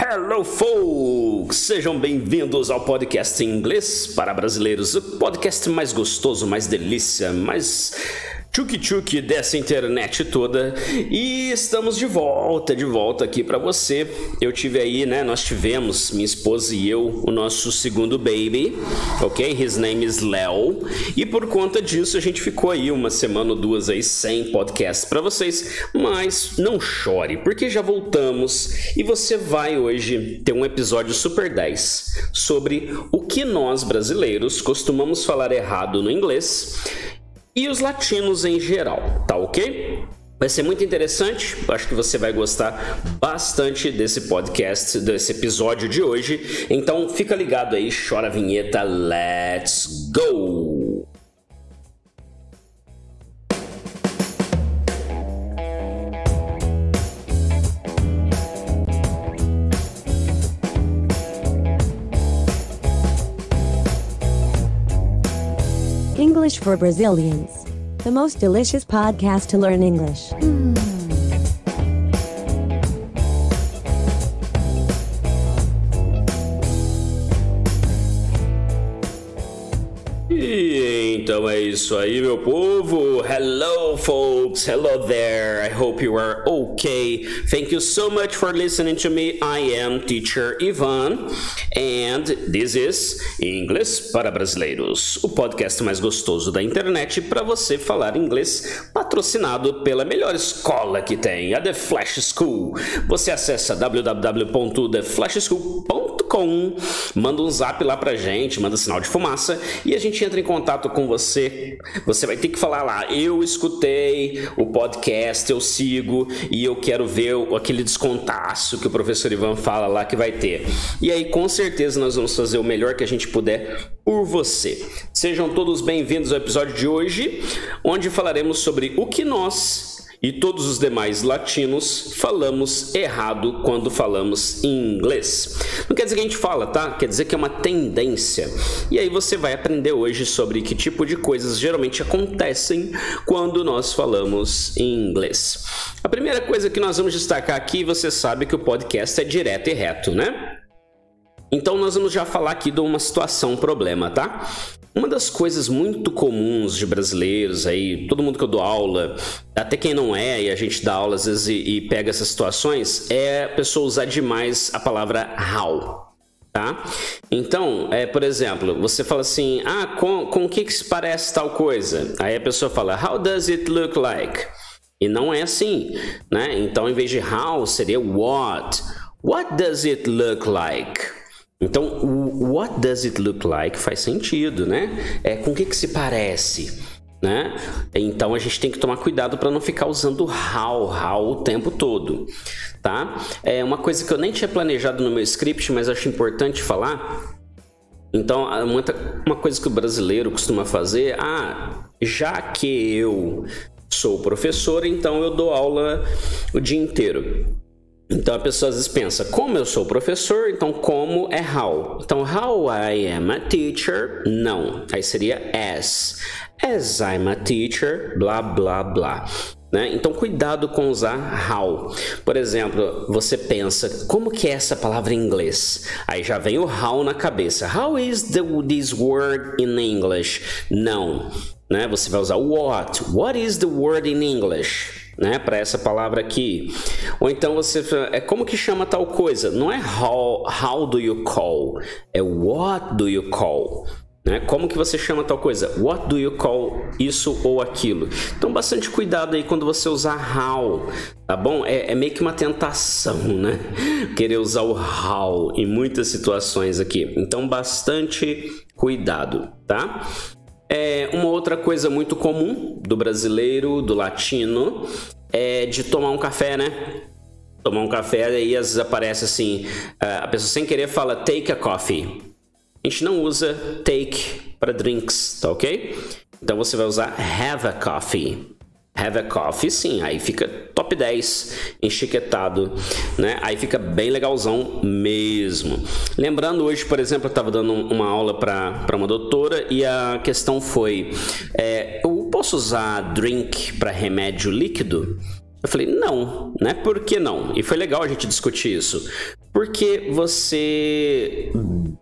Hello, folks! Sejam bem-vindos ao podcast em inglês para brasileiros, o podcast mais gostoso, mais delícia, mais tchuk-tchuk dessa internet toda. E estamos de volta, de volta aqui para você. Eu tive aí, né? Nós tivemos, minha esposa e eu, o nosso segundo baby, ok? His name is Léo. E por conta disso a gente ficou aí uma semana ou duas aí sem podcast para vocês. Mas não chore, porque já voltamos e você vai hoje ter um episódio super 10 sobre o que nós brasileiros costumamos falar errado no inglês e os latinos em geral, tá ok? Vai ser muito interessante, acho que você vai gostar bastante desse podcast, desse episódio de hoje. Então fica ligado aí, chora a vinheta, let's go! English for Brazilians. The most delicious podcast to learn English. Então é isso aí, meu povo. Hello, folks. Hello there. I hope you are okay. Thank you so much for listening to me. I am teacher Ivan and this is Inglês para Brasileiros, o podcast mais gostoso da internet para você falar inglês, patrocinado pela melhor escola que tem, a The Flash School. Você acessa www.theflashschool.com com. Manda um zap lá pra gente, manda sinal de fumaça e a gente entra em contato com você. Você vai ter que falar lá: eu escutei o podcast, eu sigo e eu quero ver aquele descontaço que o professor Ivan fala lá que vai ter. E aí, com certeza, nós vamos fazer o melhor que a gente puder por você. Sejam todos bem-vindos ao episódio de hoje, onde falaremos sobre o que nós e todos os demais latinos falamos errado quando falamos em inglês. Não quer dizer que a gente fala, tá? Quer dizer que é uma tendência. E aí você vai aprender hoje sobre que tipo de coisas geralmente acontecem quando nós falamos em inglês. A primeira coisa que nós vamos destacar aqui, você sabe que o podcast é direto e reto, né? Então nós vamos já falar aqui de uma situação, um problema, tá? Uma das coisas muito comuns de brasileiros aí, todo mundo que eu dou aula, até quem não é, e a gente dá aula às vezes e, e pega essas situações, é a pessoa usar demais a palavra how. Tá? Então, é, por exemplo, você fala assim: ah, com, com o que, que se parece tal coisa? Aí a pessoa fala: How does it look like? E não é assim, né? Então, em vez de how, seria what. What does it look like? Então, o what does it look like faz sentido, né? É com o que, que se parece, né? Então a gente tem que tomar cuidado para não ficar usando how, how o tempo todo, tá? É uma coisa que eu nem tinha planejado no meu script, mas acho importante falar. Então, uma coisa que o brasileiro costuma fazer, ah, já que eu sou professor, então eu dou aula o dia inteiro. Então a pessoa às vezes pensa, como eu sou professor, então como é how. Então how I am a teacher, não. Aí seria as. As I'm a teacher, blá blá blá. Né? Então cuidado com usar how. Por exemplo, você pensa, como que é essa palavra em inglês? Aí já vem o how na cabeça. How is the, this word in English? Não. Né? Você vai usar what. What is the word in English? Né, para essa palavra aqui. Ou então você é como que chama tal coisa? Não é how, how do you call, é what do you call. Né? Como que você chama tal coisa? What do you call isso ou aquilo? Então, bastante cuidado aí quando você usar how, tá bom? É, é meio que uma tentação, né? Querer usar o how em muitas situações aqui. Então, bastante cuidado, tá? É, uma outra coisa muito comum do brasileiro, do latino, é de tomar um café, né? Tomar um café e às vezes aparece assim, a pessoa sem querer fala take a coffee. A gente não usa take para drinks, tá ok? Então você vai usar have a coffee. Have a Coffee, sim, aí fica top 10 enchiquetado, né? Aí fica bem legalzão mesmo. Lembrando, hoje, por exemplo, eu estava dando uma aula para uma doutora e a questão foi: é, eu posso usar drink para remédio líquido? Eu falei, não, né? Por que não? E foi legal a gente discutir isso. Porque você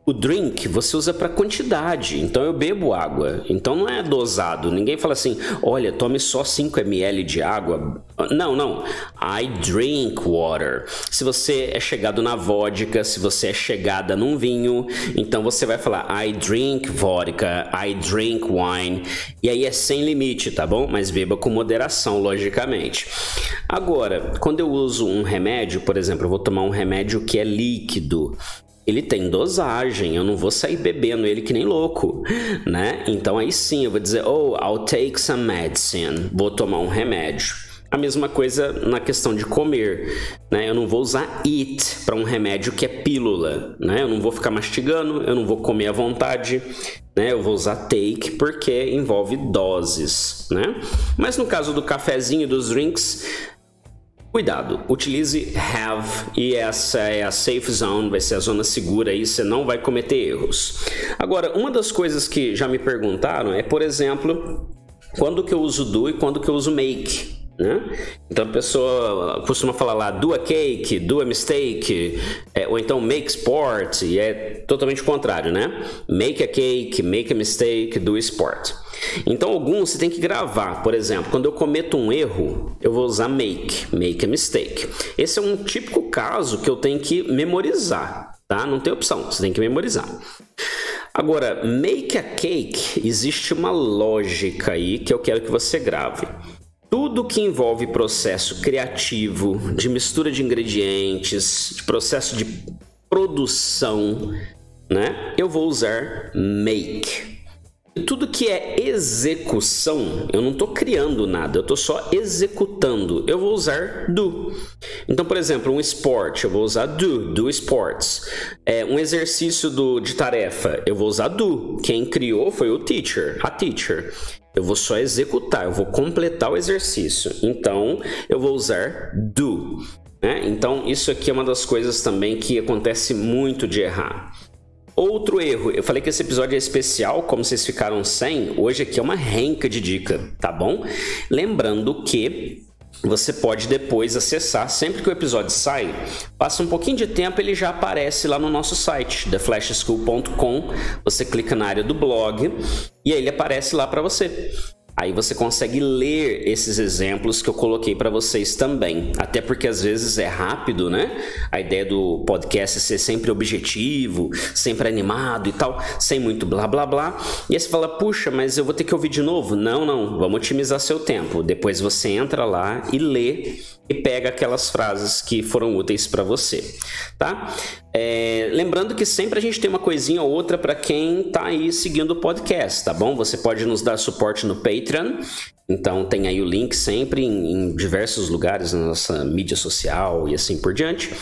o drink você usa para quantidade. Então eu bebo água. Então não é dosado. Ninguém fala assim: "Olha, tome só 5 ml de água". Não, não. I drink water. Se você é chegado na vodka, se você é chegada num vinho, então você vai falar I drink vodka, I drink wine. E aí é sem limite, tá bom? Mas beba com moderação, logicamente. Agora, quando eu uso um remédio, por exemplo, eu vou tomar um remédio que é líquido ele tem dosagem, eu não vou sair bebendo ele que nem louco, né? Então aí sim eu vou dizer, oh, I'll take some medicine, vou tomar um remédio. A mesma coisa na questão de comer, né? Eu não vou usar it para um remédio que é pílula, né? Eu não vou ficar mastigando, eu não vou comer à vontade, né? Eu vou usar take porque envolve doses, né? Mas no caso do cafezinho dos drinks, Cuidado, utilize have e essa é a safe zone, vai ser a zona segura aí, você não vai cometer erros. Agora, uma das coisas que já me perguntaram é, por exemplo, quando que eu uso do e quando que eu uso make. Né? Então a pessoa costuma falar lá do a cake, do a mistake, é, ou então make sport, e é totalmente o contrário, né? Make a cake, make a mistake, do sport. Então alguns você tem que gravar, por exemplo, quando eu cometo um erro, eu vou usar make, make a mistake. Esse é um típico caso que eu tenho que memorizar, tá? Não tem opção, você tem que memorizar. Agora, make a cake, existe uma lógica aí que eu quero que você grave. Tudo que envolve processo criativo, de mistura de ingredientes, de processo de produção, né? Eu vou usar make. Tudo que é execução, eu não estou criando nada, eu estou só executando. Eu vou usar do. Então, por exemplo, um esporte, eu vou usar do, do sports. É, um exercício do, de tarefa, eu vou usar do. Quem criou foi o teacher, a teacher. Eu vou só executar, eu vou completar o exercício. Então, eu vou usar do. Né? Então, isso aqui é uma das coisas também que acontece muito de errar. Outro erro, eu falei que esse episódio é especial, como vocês ficaram sem, hoje aqui é uma renca de dica, tá bom? Lembrando que você pode depois acessar, sempre que o episódio sai, passa um pouquinho de tempo, ele já aparece lá no nosso site, theflashschool.com. Você clica na área do blog e aí ele aparece lá para você. Aí você consegue ler esses exemplos que eu coloquei para vocês também. Até porque às vezes é rápido, né? A ideia do podcast é ser sempre objetivo, sempre animado e tal, sem muito blá blá blá. E aí você fala, puxa, mas eu vou ter que ouvir de novo? Não, não, vamos otimizar seu tempo. Depois você entra lá e lê e pega aquelas frases que foram úteis para você, tá? É, lembrando que sempre a gente tem uma coisinha ou outra para quem tá aí seguindo o podcast, tá bom? Você pode nos dar suporte no Patreon, então tem aí o link sempre em, em, diversos lugares na nossa mídia social e assim por diante.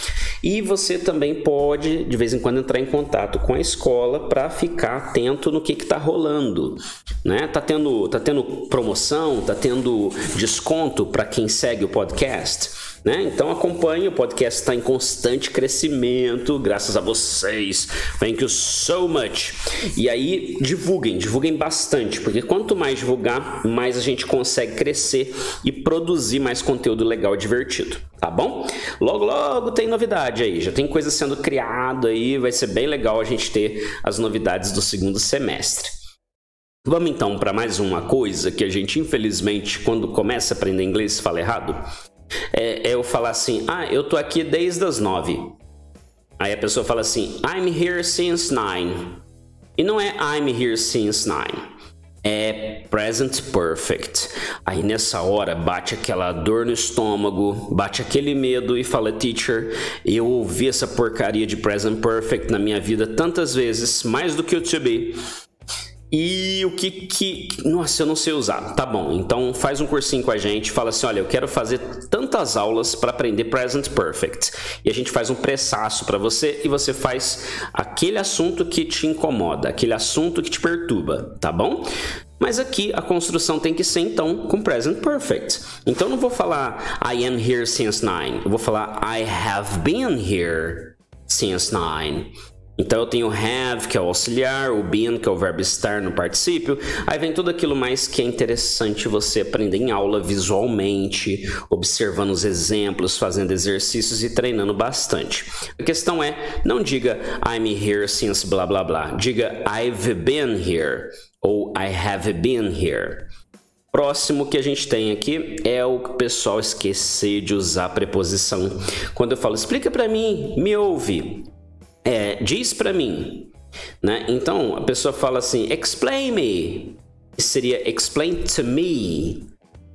E você também pode de vez em quando entrar em contato com a escola para ficar atento no que está rolando, né? Tá tendo, tá tendo promoção, tá tendo desconto para quem segue o podcast. Né? Então acompanhe, o podcast está em constante crescimento, graças a vocês. Thank you so much. E aí divulguem, divulguem bastante, porque quanto mais divulgar, mais a gente consegue crescer e produzir mais conteúdo legal e divertido, tá bom? Logo, logo tem novidade aí, já tem coisa sendo criada aí, vai ser bem legal a gente ter as novidades do segundo semestre. Vamos então para mais uma coisa que a gente, infelizmente, quando começa a aprender inglês, fala errado é, é eu falar assim: ah, eu tô aqui desde as nove. Aí a pessoa fala assim: I'm here since nine. E não é I'm here since nine. É present perfect. Aí nessa hora bate aquela dor no estômago, bate aquele medo e fala: Teacher, eu ouvi essa porcaria de present perfect na minha vida tantas vezes, mais do que o to be. E o que que. Nossa, eu não sei usar. Tá bom, então faz um cursinho com a gente. Fala assim: olha, eu quero fazer tantas aulas para aprender Present Perfect. E a gente faz um pressaço para você e você faz aquele assunto que te incomoda, aquele assunto que te perturba, tá bom? Mas aqui a construção tem que ser então com present perfect. Então não vou falar I am here since nine. Eu vou falar I have been here since nine. Então eu tenho have, que é o auxiliar, o been, que é o verbo estar no particípio. Aí vem tudo aquilo mais que é interessante você aprender em aula visualmente, observando os exemplos, fazendo exercícios e treinando bastante. A questão é, não diga I'm here since blá blá blá. Diga I've been here ou I have been here. Próximo que a gente tem aqui é o pessoal esquecer de usar preposição. Quando eu falo, explica para mim, me ouve é, diz para mim, né? Então a pessoa fala assim, explain me, seria explain to me,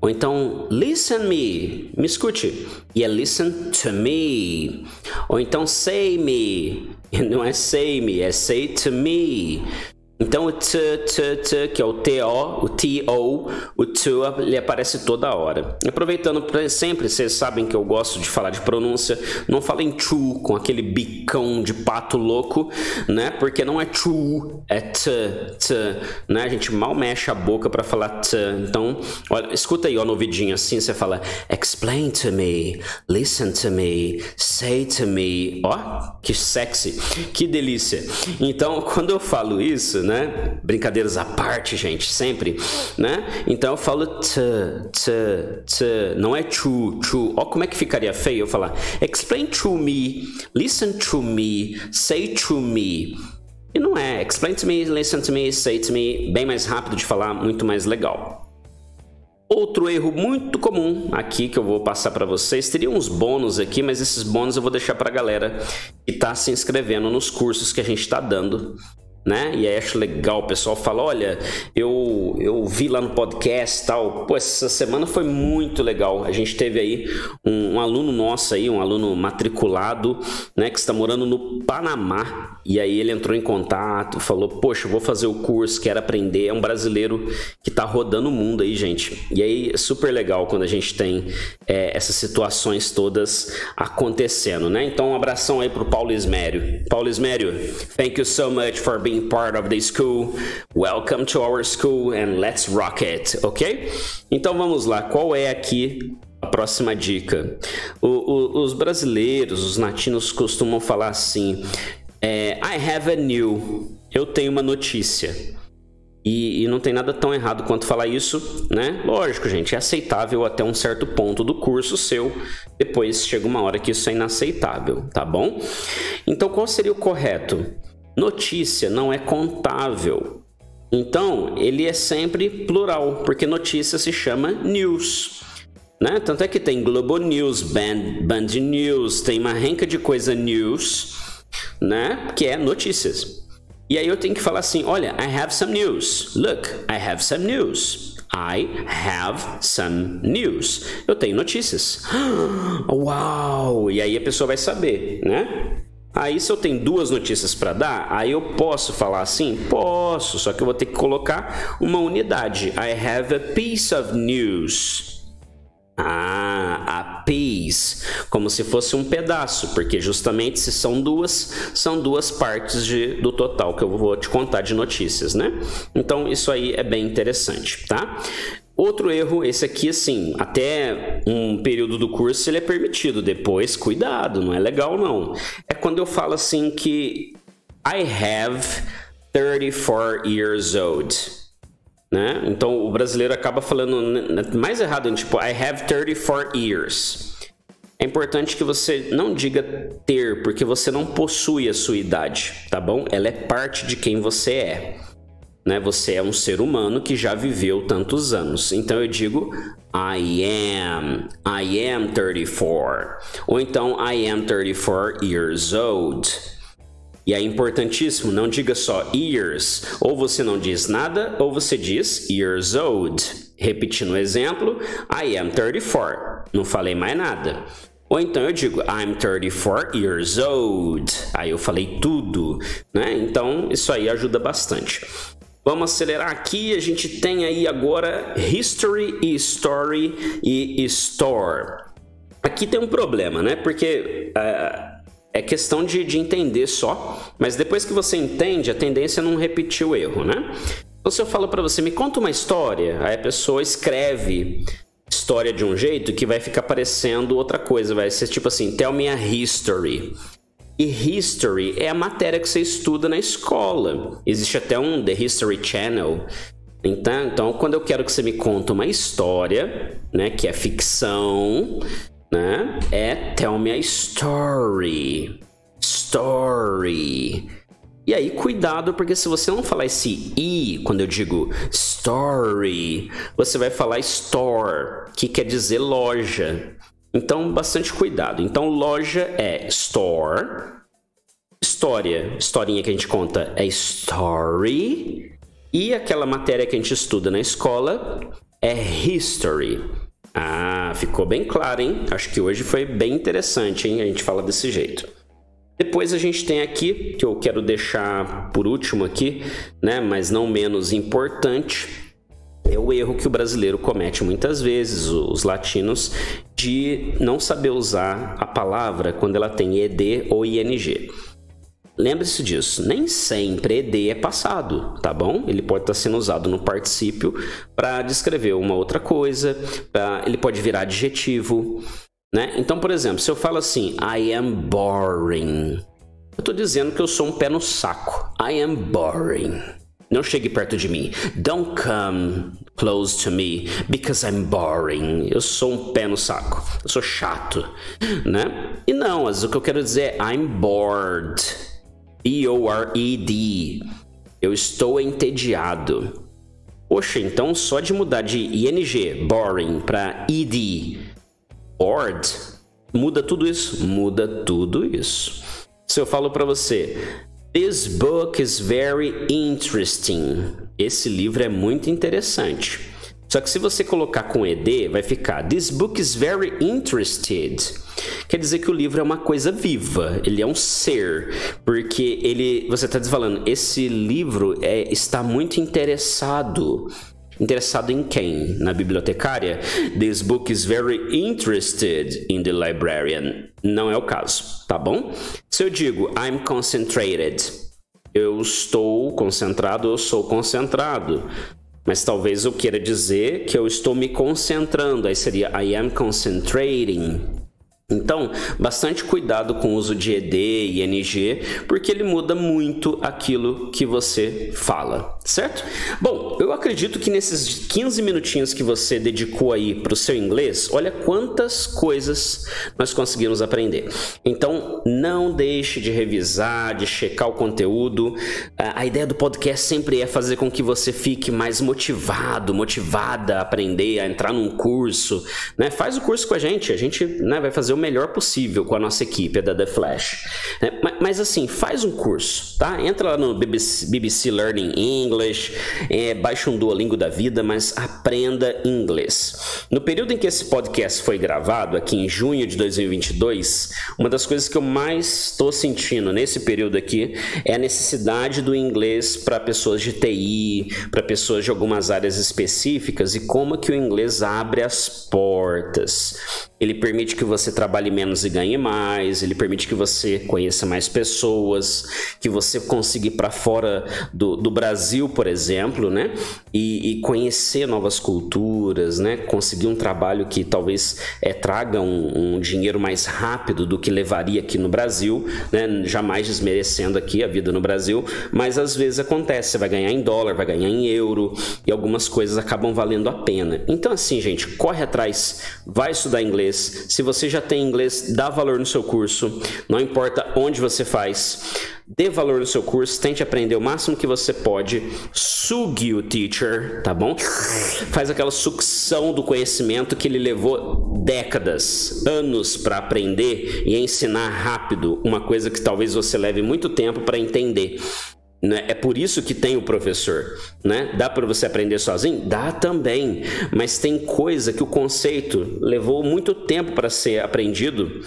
ou então listen me, me escute, e é listen to me, ou então say me, não é say me, é say to me. Então o t, t, t, que é o TO, o TO, o to, ele aparece toda hora. Aproveitando sempre, vocês sabem que eu gosto de falar de pronúncia, não falem to com aquele bicão de pato louco, né? Porque não é to, é t, t, né? A gente mal mexe a boca para falar t. Então, olha, escuta aí ó, no ouvidinho assim, você fala explain to me, listen to me, say to me. Ó, que sexy, que delícia. Então, quando eu falo isso, né? Brincadeiras à parte, gente, sempre, né? Então eu falo t, t, t, não é true, true. Ó como é que ficaria feio eu falar explain to me, listen to me, say to me. E não é explain to me, listen to me, say to me, bem mais rápido de falar, muito mais legal. Outro erro muito comum aqui que eu vou passar para vocês, teria uns bônus aqui, mas esses bônus eu vou deixar para a galera que está se inscrevendo nos cursos que a gente está dando né? E aí acho legal, o pessoal fala, olha, eu, eu vi lá no podcast tal, pô, essa semana foi muito legal. A gente teve aí um, um aluno nosso aí, um aluno matriculado, né, que está morando no Panamá, e aí ele entrou em contato, falou, poxa, vou fazer o curso, quero aprender, é um brasileiro que está rodando o mundo aí, gente. E aí é super legal quando a gente tem é, essas situações todas acontecendo, né? Então um abração aí pro Paulo Ismério. Paulo Ismério, thank you so much for being being part of the school. Welcome to our school and let's rock it, ok? Então vamos lá, qual é aqui a próxima dica? O, o, os brasileiros, os latinos costumam falar assim: é, I have a new. Eu tenho uma notícia. E, e, não tem nada tão errado quanto falar isso, né? Lógico, gente, é aceitável até um certo ponto do curso seu. Depois chega uma hora que isso é inaceitável, tá bom? Então, qual seria o correto? Notícia não é contável. Então, ele é sempre plural, porque notícia se chama news. Né? Tanto é que tem Globo News, Band, Band News, tem uma renca de coisa news, né? Que é notícias. E aí eu tenho que falar assim: olha, I have some news. Look, I have some news. I have some news. Eu tenho notícias. Uau! E aí a pessoa vai saber, né? Aí, se eu tenho duas notícias para dar, aí eu posso falar assim? Posso, só que eu vou ter que colocar uma unidade. I have a piece of news. Ah, a piece, como se fosse um pedaço, porque justamente se são duas, são duas partes de, do total que eu vou te contar de notícias, né? Então isso aí é bem interessante, tá? Outro erro, esse aqui, assim, até um período do curso ele é permitido. Depois, cuidado, não é legal não. É quando eu falo assim que I have 34 years old. Né? Então o brasileiro acaba falando mais errado, tipo I have 34 years. É importante que você não diga ter, porque você não possui a sua idade, tá bom? Ela é parte de quem você é né? Você é um ser humano que já viveu tantos anos. Então eu digo I am, I am 34. Ou então I am 34 years old. E é importantíssimo, não diga só years. Ou você não diz nada, ou você diz years old. Repetindo o exemplo, I am 34. Não falei mais nada. Ou então eu digo I'm 34 years old. Aí eu falei tudo, né? Então isso aí ajuda bastante. Vamos acelerar aqui. A gente tem aí agora History e Story e Store. Aqui tem um problema, né? Porque uh, é questão de, de entender só. Mas depois que você entende, a tendência é não repetir o erro, né? Então, se eu falo para você, me conta uma história, aí a pessoa escreve história de um jeito que vai ficar parecendo outra coisa. Vai ser tipo assim, tell me a history. E history é a matéria que você estuda na escola. Existe até um The History Channel. Então, então quando eu quero que você me conte uma história, né, que é ficção, né, é tell me a story. Story. E aí, cuidado, porque se você não falar esse i quando eu digo story, você vai falar store, que quer dizer loja. Então, bastante cuidado. Então, loja é store. História, historinha que a gente conta é story. E aquela matéria que a gente estuda na escola é history. Ah, ficou bem claro, hein? Acho que hoje foi bem interessante, hein? A gente fala desse jeito. Depois a gente tem aqui, que eu quero deixar por último aqui, né, mas não menos importante, é o erro que o brasileiro comete muitas vezes, os latinos, de não saber usar a palavra quando ela tem ed ou ing. Lembre-se disso, nem sempre ed é passado, tá bom? Ele pode estar sendo usado no particípio para descrever uma outra coisa, pra, ele pode virar adjetivo, né? Então, por exemplo, se eu falo assim, I am boring, eu estou dizendo que eu sou um pé no saco. I am boring. Não chegue perto de mim. Don't come close to me because I'm boring. Eu sou um pé no saco. Eu sou chato, né? E não, mas o que eu quero dizer é I'm bored. B-O-R-E-D. Eu estou entediado. Poxa, então só de mudar de ing, boring, para ed, bored, muda tudo isso? Muda tudo isso. Se eu falo para você, This book is very interesting. Esse livro é muito interessante. Só que se você colocar com ed, vai ficar This book is very interested. Quer dizer que o livro é uma coisa viva, ele é um ser, porque ele, você está falando, esse livro é, está muito interessado Interessado em quem? Na bibliotecária? This book is very interested in the librarian. Não é o caso, tá bom? Se eu digo I'm concentrated, eu estou concentrado, eu sou concentrado. Mas talvez eu queira dizer que eu estou me concentrando. Aí seria I am concentrating. Então, bastante cuidado com o uso de ED e NG, porque ele muda muito aquilo que você fala, certo? Bom, eu acredito que nesses 15 minutinhos que você dedicou aí para o seu inglês, olha quantas coisas nós conseguimos aprender. Então, não deixe de revisar, de checar o conteúdo. A ideia do podcast sempre é fazer com que você fique mais motivado, motivada a aprender, a entrar num curso, né? Faz o curso com a gente, a gente né, vai fazer melhor possível com a nossa equipe da The Flash. É, mas assim, faz um curso, tá? Entra lá no BBC, BBC Learning English, é, baixa um Duolingo da vida, mas aprenda inglês. No período em que esse podcast foi gravado, aqui em junho de 2022, uma das coisas que eu mais estou sentindo nesse período aqui é a necessidade do inglês para pessoas de TI, para pessoas de algumas áreas específicas e como que o inglês abre as portas. Ele permite que você trabalhe menos e ganhe mais, ele permite que você conheça mais pessoas, que você consiga ir para fora do, do Brasil, por exemplo, né? E, e, conhecer novas culturas, né? Conseguir um trabalho que talvez é, traga um, um, dinheiro mais rápido do que levaria aqui no Brasil, né? Jamais desmerecendo aqui a vida no Brasil, mas às vezes acontece, você vai ganhar em dólar, vai ganhar em euro e algumas coisas acabam valendo a pena. Então, assim, gente, corre atrás, vai estudar inglês inglês. Se você já tem inglês, dá valor no seu curso. Não importa onde você faz. Dê valor no seu curso, tente aprender o máximo que você pode. Sugue o teacher, tá bom? Faz aquela sucção do conhecimento que ele levou décadas, anos para aprender e ensinar rápido uma coisa que talvez você leve muito tempo para entender. Né? É por isso que tem o professor. Né? Dá para você aprender sozinho? Dá também. Mas tem coisa que o conceito levou muito tempo para ser aprendido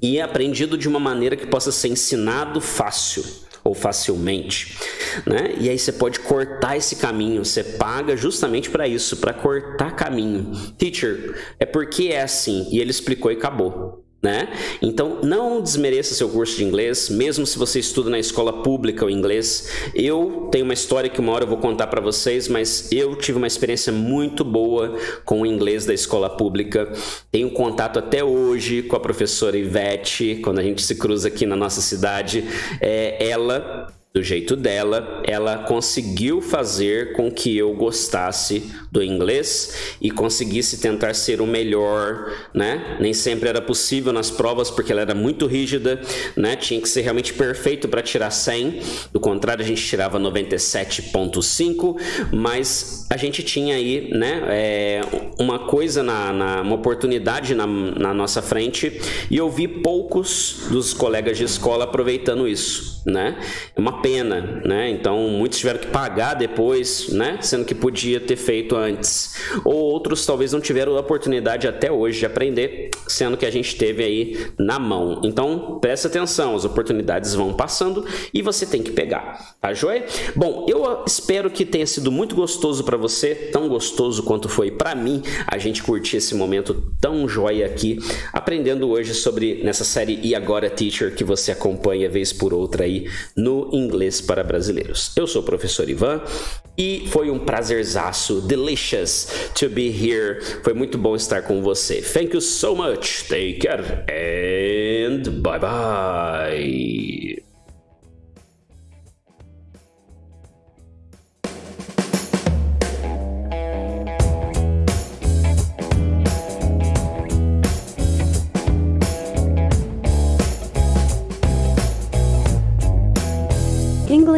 e é aprendido de uma maneira que possa ser ensinado fácil ou facilmente, né? E aí você pode cortar esse caminho, você paga justamente para isso, para cortar caminho. Teacher, é porque é assim, e ele explicou e acabou. Né? Então não desmereça seu curso de inglês, mesmo se você estuda na escola pública o inglês. Eu tenho uma história que uma hora eu vou contar para vocês, mas eu tive uma experiência muito boa com o inglês da escola pública. Tenho contato até hoje com a professora Ivete, quando a gente se cruza aqui na nossa cidade. É, ela do jeito dela, ela conseguiu fazer com que eu gostasse do inglês e conseguisse tentar ser o melhor, né? Nem sempre era possível nas provas porque ela era muito rígida, né? Tinha que ser realmente perfeito para tirar 100. Do contrário, a gente tirava 97.5, mas a gente tinha aí, né? É, uma coisa na, na uma oportunidade na, na nossa frente e eu vi poucos dos colegas de escola aproveitando isso, né? É uma pena, né? Então muitos tiveram que pagar depois, né? Sendo que podia ter feito antes. Ou outros talvez não tiveram a oportunidade até hoje de aprender, sendo que a gente teve aí na mão. Então presta atenção, as oportunidades vão passando e você tem que pegar, tá joia? Bom, eu espero que tenha sido muito gostoso para você, tão gostoso quanto foi para mim a gente curtir esse momento tão joia aqui, aprendendo hoje sobre nessa série E Agora Teacher que você acompanha vez por outra aí no inglês para brasileiros. Eu sou o professor Ivan e foi um prazerzaço, delicious to be here. Foi muito bom estar com você. Thank you so much. Take care and bye bye.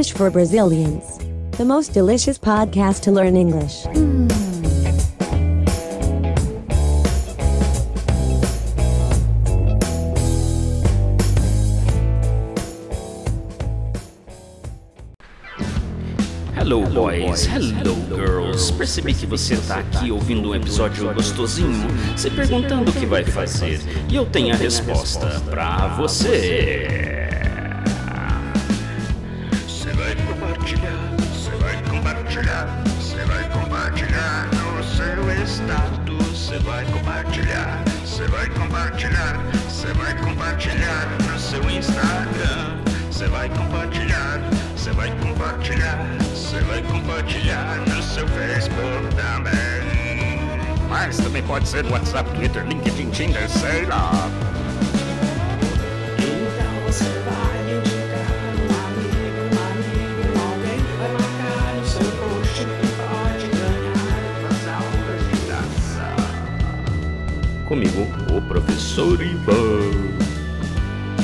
English for Brazilians. The most delicious podcast to learn English. Hello boys, hello girls. Percebi que você está aqui ouvindo um episódio gostosinho, se perguntando o que vai fazer. E eu tenho a resposta para você. Você Mas também pode ser no WhatsApp, Twitter, LinkedIn, Tinder, sei lá. Então você vai indicar um amigo, um amigo, alguém que vai marcar no seu post e pode ganhar umas aulas de dança. Comigo, o professor Ivan.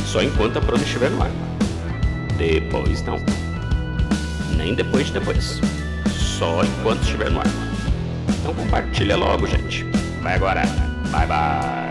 Só enquanto a prova estiver no ar. Depois não. Nem depois de depois. Só enquanto estiver no ar. Então compartilha logo, gente. Vai agora. Bye bye.